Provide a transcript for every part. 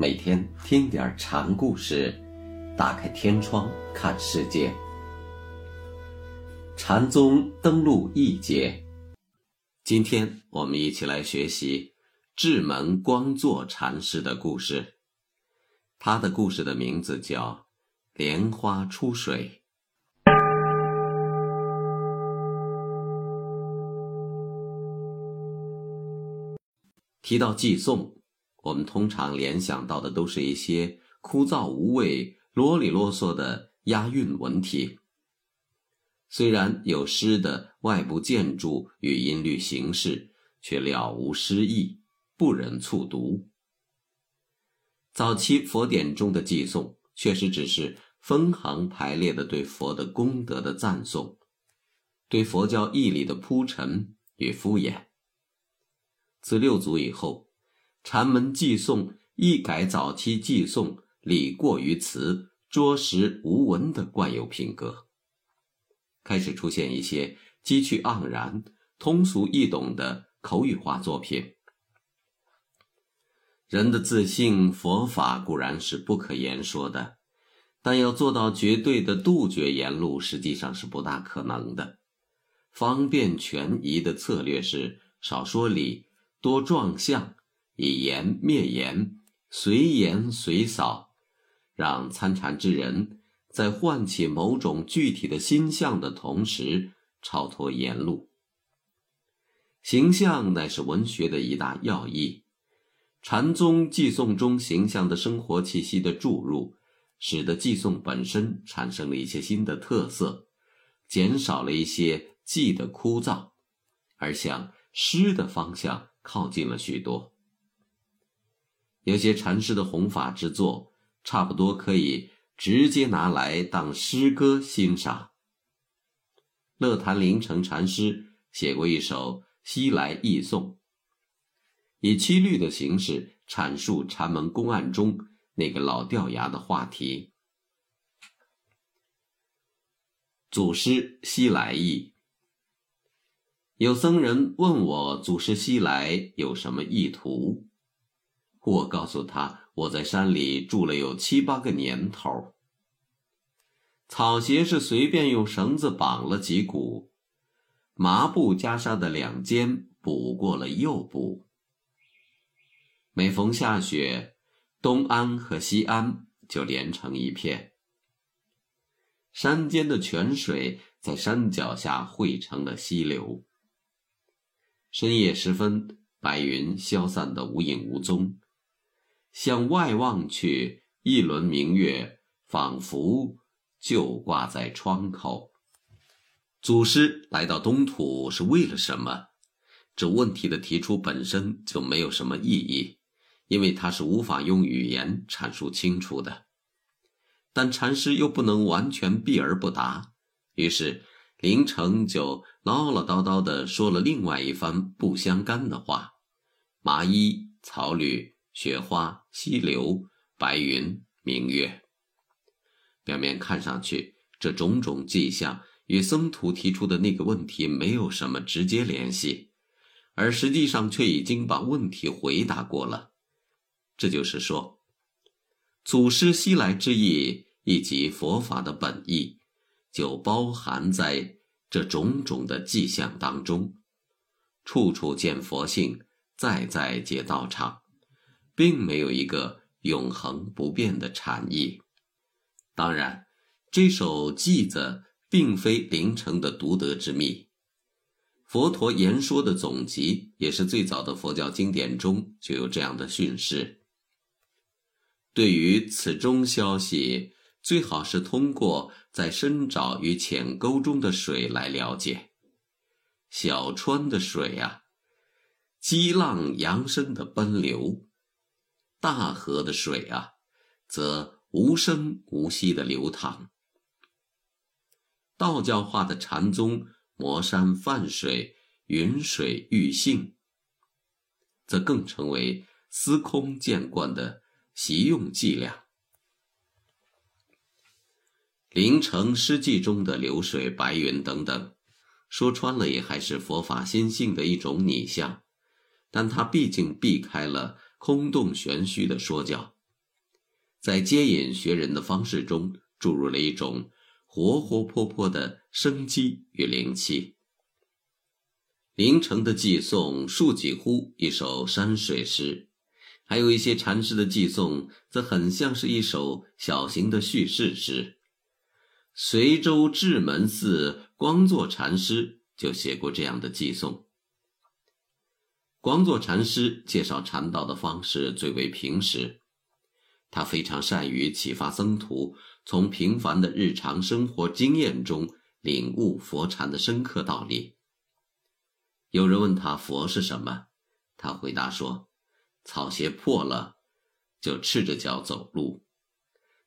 每天听点禅故事，打开天窗看世界。禅宗登陆一节，今天我们一起来学习智门光坐禅师的故事。他的故事的名字叫《莲花出水》。提到寄送。我们通常联想到的都是一些枯燥无味、啰里啰嗦的押韵文体。虽然有诗的外部建筑与音律形式，却了无诗意，不忍促读。早期佛典中的寄颂，确实只是分行排列的对佛的功德的赞颂，对佛教义理的铺陈与敷衍。自六祖以后。禅门寄颂一改早期寄颂礼过于辞、拙实无文的惯有品格，开始出现一些机趣盎然、通俗易懂的口语化作品。人的自信佛法固然是不可言说的，但要做到绝对的杜绝言路，实际上是不大可能的。方便权宜的策略是少说理，多状相。以言灭言，随言随扫，让参禅之人在唤起某种具体的心象的同时，超脱言路。形象乃是文学的一大要义。禅宗寄诵中形象的生活气息的注入，使得寄诵本身产生了一些新的特色，减少了一些记的枯燥，而向诗的方向靠近了许多。有些禅师的弘法之作，差不多可以直接拿来当诗歌欣赏。乐坛灵城禅师写过一首《西来忆颂》，以七律的形式阐述禅门公案中那个老掉牙的话题。祖师西来意，有僧人问我祖师西来有什么意图。我告诉他，我在山里住了有七八个年头。草鞋是随便用绳子绑了几股，麻布袈裟的两肩补过了右补。每逢下雪，东安和西安就连成一片。山间的泉水在山脚下汇成了溪流。深夜时分，白云消散的无影无踪。向外望去，一轮明月仿佛就挂在窗口。祖师来到东土是为了什么？这问题的提出本身就没有什么意义，因为他是无法用语言阐述清楚的。但禅师又不能完全避而不答，于是林城就唠唠叨叨地说了另外一番不相干的话：麻衣草履。雪花、溪流、白云、明月，表面看上去，这种种迹象与僧徒提出的那个问题没有什么直接联系，而实际上却已经把问题回答过了。这就是说，祖师西来之意以及佛法的本意，就包含在这种种的迹象当中，处处见佛性，在在皆道场。并没有一个永恒不变的禅意。当然，这首偈子并非灵城的独得之秘，佛陀言说的总集也是最早的佛教经典中就有这样的训示。对于此中消息，最好是通过在深沼与浅沟中的水来了解。小川的水啊，激浪扬声的奔流。大河的水啊，则无声无息的流淌。道教化的禅宗魔山泛水、云水玉性，则更成为司空见惯的习用伎俩。临城诗记中的流水、白云等等，说穿了也还是佛法心性的一种拟像，但它毕竟避开了。空洞玄虚的说教，在接引学人的方式中注入了一种活活泼泼的生机与灵气。凌城的寄送数几乎一首山水诗，还有一些禅师的寄送则很像是一首小型的叙事诗。随州智门寺光作禅师就写过这样的寄送。光作禅师介绍禅道的方式最为平实，他非常善于启发僧徒从平凡的日常生活经验中领悟佛禅的深刻道理。有人问他佛是什么，他回答说：“草鞋破了，就赤着脚走路。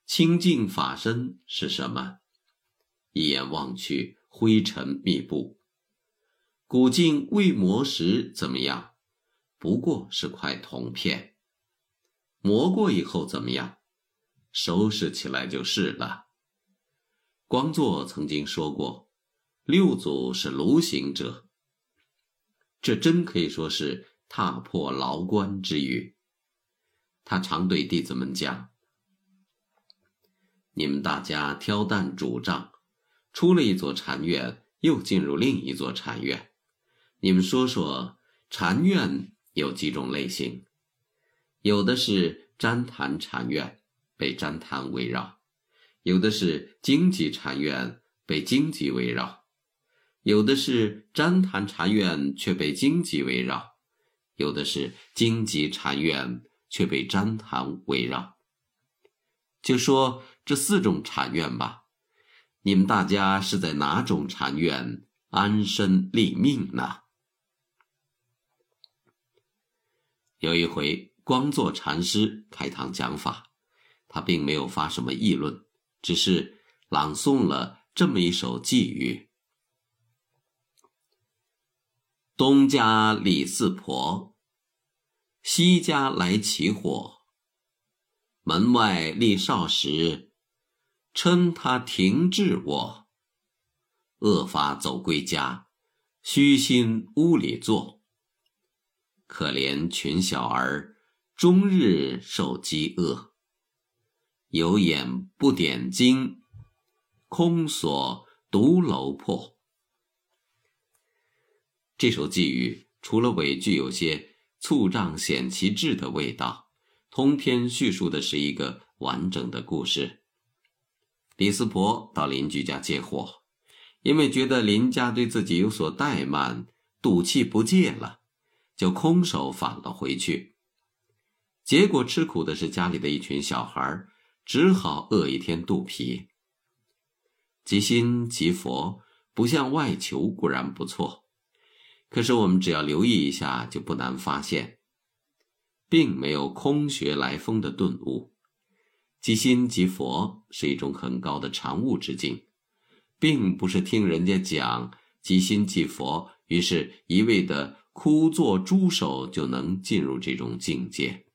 清净法身是什么？一眼望去，灰尘密布。古镜未磨时怎么样？”不过是块铜片，磨过以后怎么样？收拾起来就是了。光作曾经说过：“六祖是卢行者。”这真可以说是踏破牢关之语。他常对弟子们讲：“你们大家挑担主杖，出了一座禅院，又进入另一座禅院，你们说说禅院。”有几种类型，有的是旃檀禅院，被旃檀围绕；有的是荆棘禅院，被荆棘围绕；有的是旃檀禅院却被荆棘围绕；有的是荆棘禅院却被旃檀围绕。就说这四种禅院吧，你们大家是在哪种禅院安身立命呢？有一回，光作禅师开堂讲法，他并没有发什么议论，只是朗诵了这么一首寄语：“东家李四婆，西家来起火，门外立哨时，称他停滞我。恶法走归家，虚心屋里坐。”可怜群小儿，终日受饥饿。有眼不点睛，空锁独楼破。这首寄语除了尾句有些促胀显其志的味道，通篇叙述的是一个完整的故事。李四婆到邻居家借货，因为觉得邻家对自己有所怠慢，赌气不借了。就空手返了回去，结果吃苦的是家里的一群小孩，只好饿一天肚皮。即心即佛，不向外求固然不错，可是我们只要留意一下，就不难发现，并没有空穴来风的顿悟。即心即佛是一种很高的常悟之境，并不是听人家讲即心即佛，于是一味的。枯坐猪手就能进入这种境界。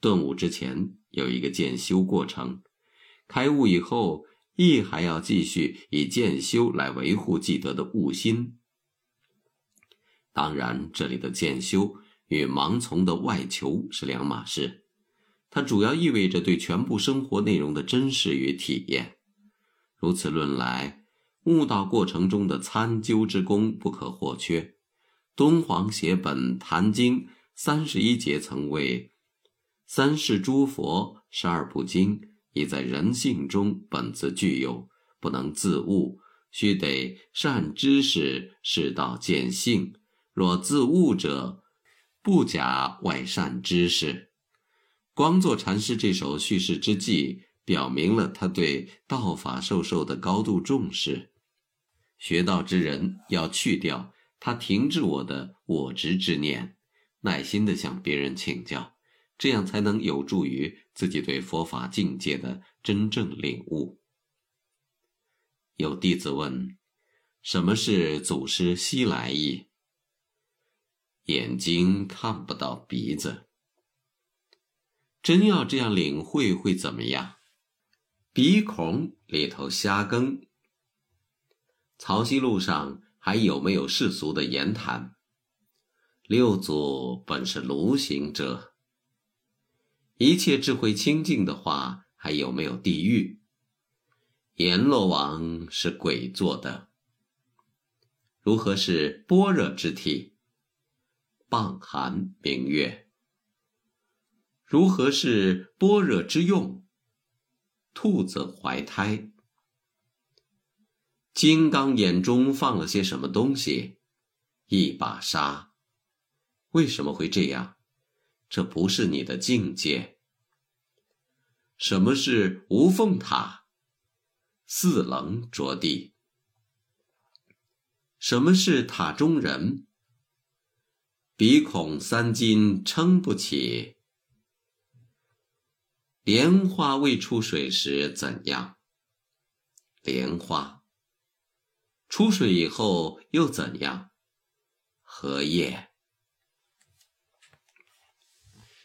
顿悟之前有一个渐修过程，开悟以后亦还要继续以渐修来维护既得的悟心。当然，这里的渐修与盲从的外求是两码事，它主要意味着对全部生活内容的真实与体验。如此论来，悟道过程中的参究之功不可或缺。敦煌写本《坛经》三十一节曾谓：“三世诸佛十二部经，已在人性中本自具有，不能自悟，须得善知识，是道见性。若自悟者，不假外善知识。”光作禅师这首叙事之记，表明了他对道法授受的高度重视。学道之人要去掉。他停止我的我执之念，耐心地向别人请教，这样才能有助于自己对佛法境界的真正领悟。有弟子问：“什么是祖师西来意？”眼睛看不到鼻子，真要这样领会会怎么样？鼻孔里头瞎耕。曹溪路上。还有没有世俗的言谈？六祖本是卢行者，一切智慧清净的话，还有没有地狱？阎罗王是鬼做的。如何是般若之体？傍寒明月。如何是般若之用？兔子怀胎。金刚眼中放了些什么东西？一把沙。为什么会这样？这不是你的境界。什么是无缝塔？四棱着地。什么是塔中人？鼻孔三斤撑不起。莲花未出水时怎样？莲花。出水以后又怎样？荷叶。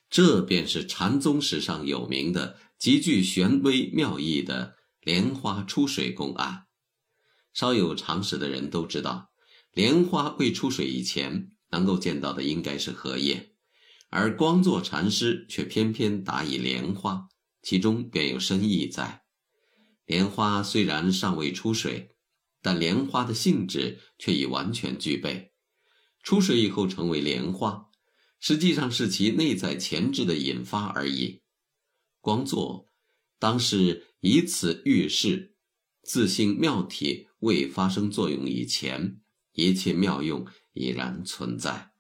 这便是禅宗史上有名的极具玄微妙义的莲花出水公案。稍有常识的人都知道，莲花未出水以前，能够见到的应该是荷叶，而光座禅师却偏偏答以莲花，其中便有深意在。莲花虽然尚未出水。但莲花的性质却已完全具备，出水以后成为莲花，实际上是其内在潜质的引发而已。光作当是以此预示，自性妙体未发生作用以前，一切妙用已然存在；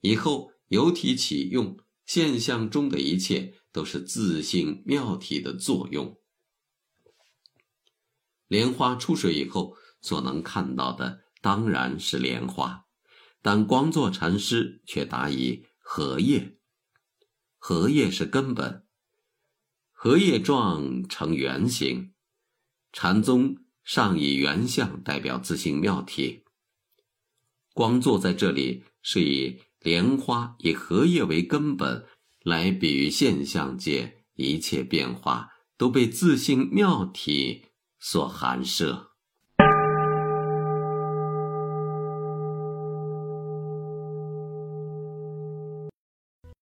以后由体起用，现象中的一切都是自性妙体的作用。莲花出水以后。所能看到的当然是莲花，但光作禅师却答以荷叶。荷叶是根本，荷叶状成圆形。禅宗尚以圆相代表自性妙体。光作在这里是以莲花以荷叶为根本，来比喻现象界一切变化都被自性妙体所含摄。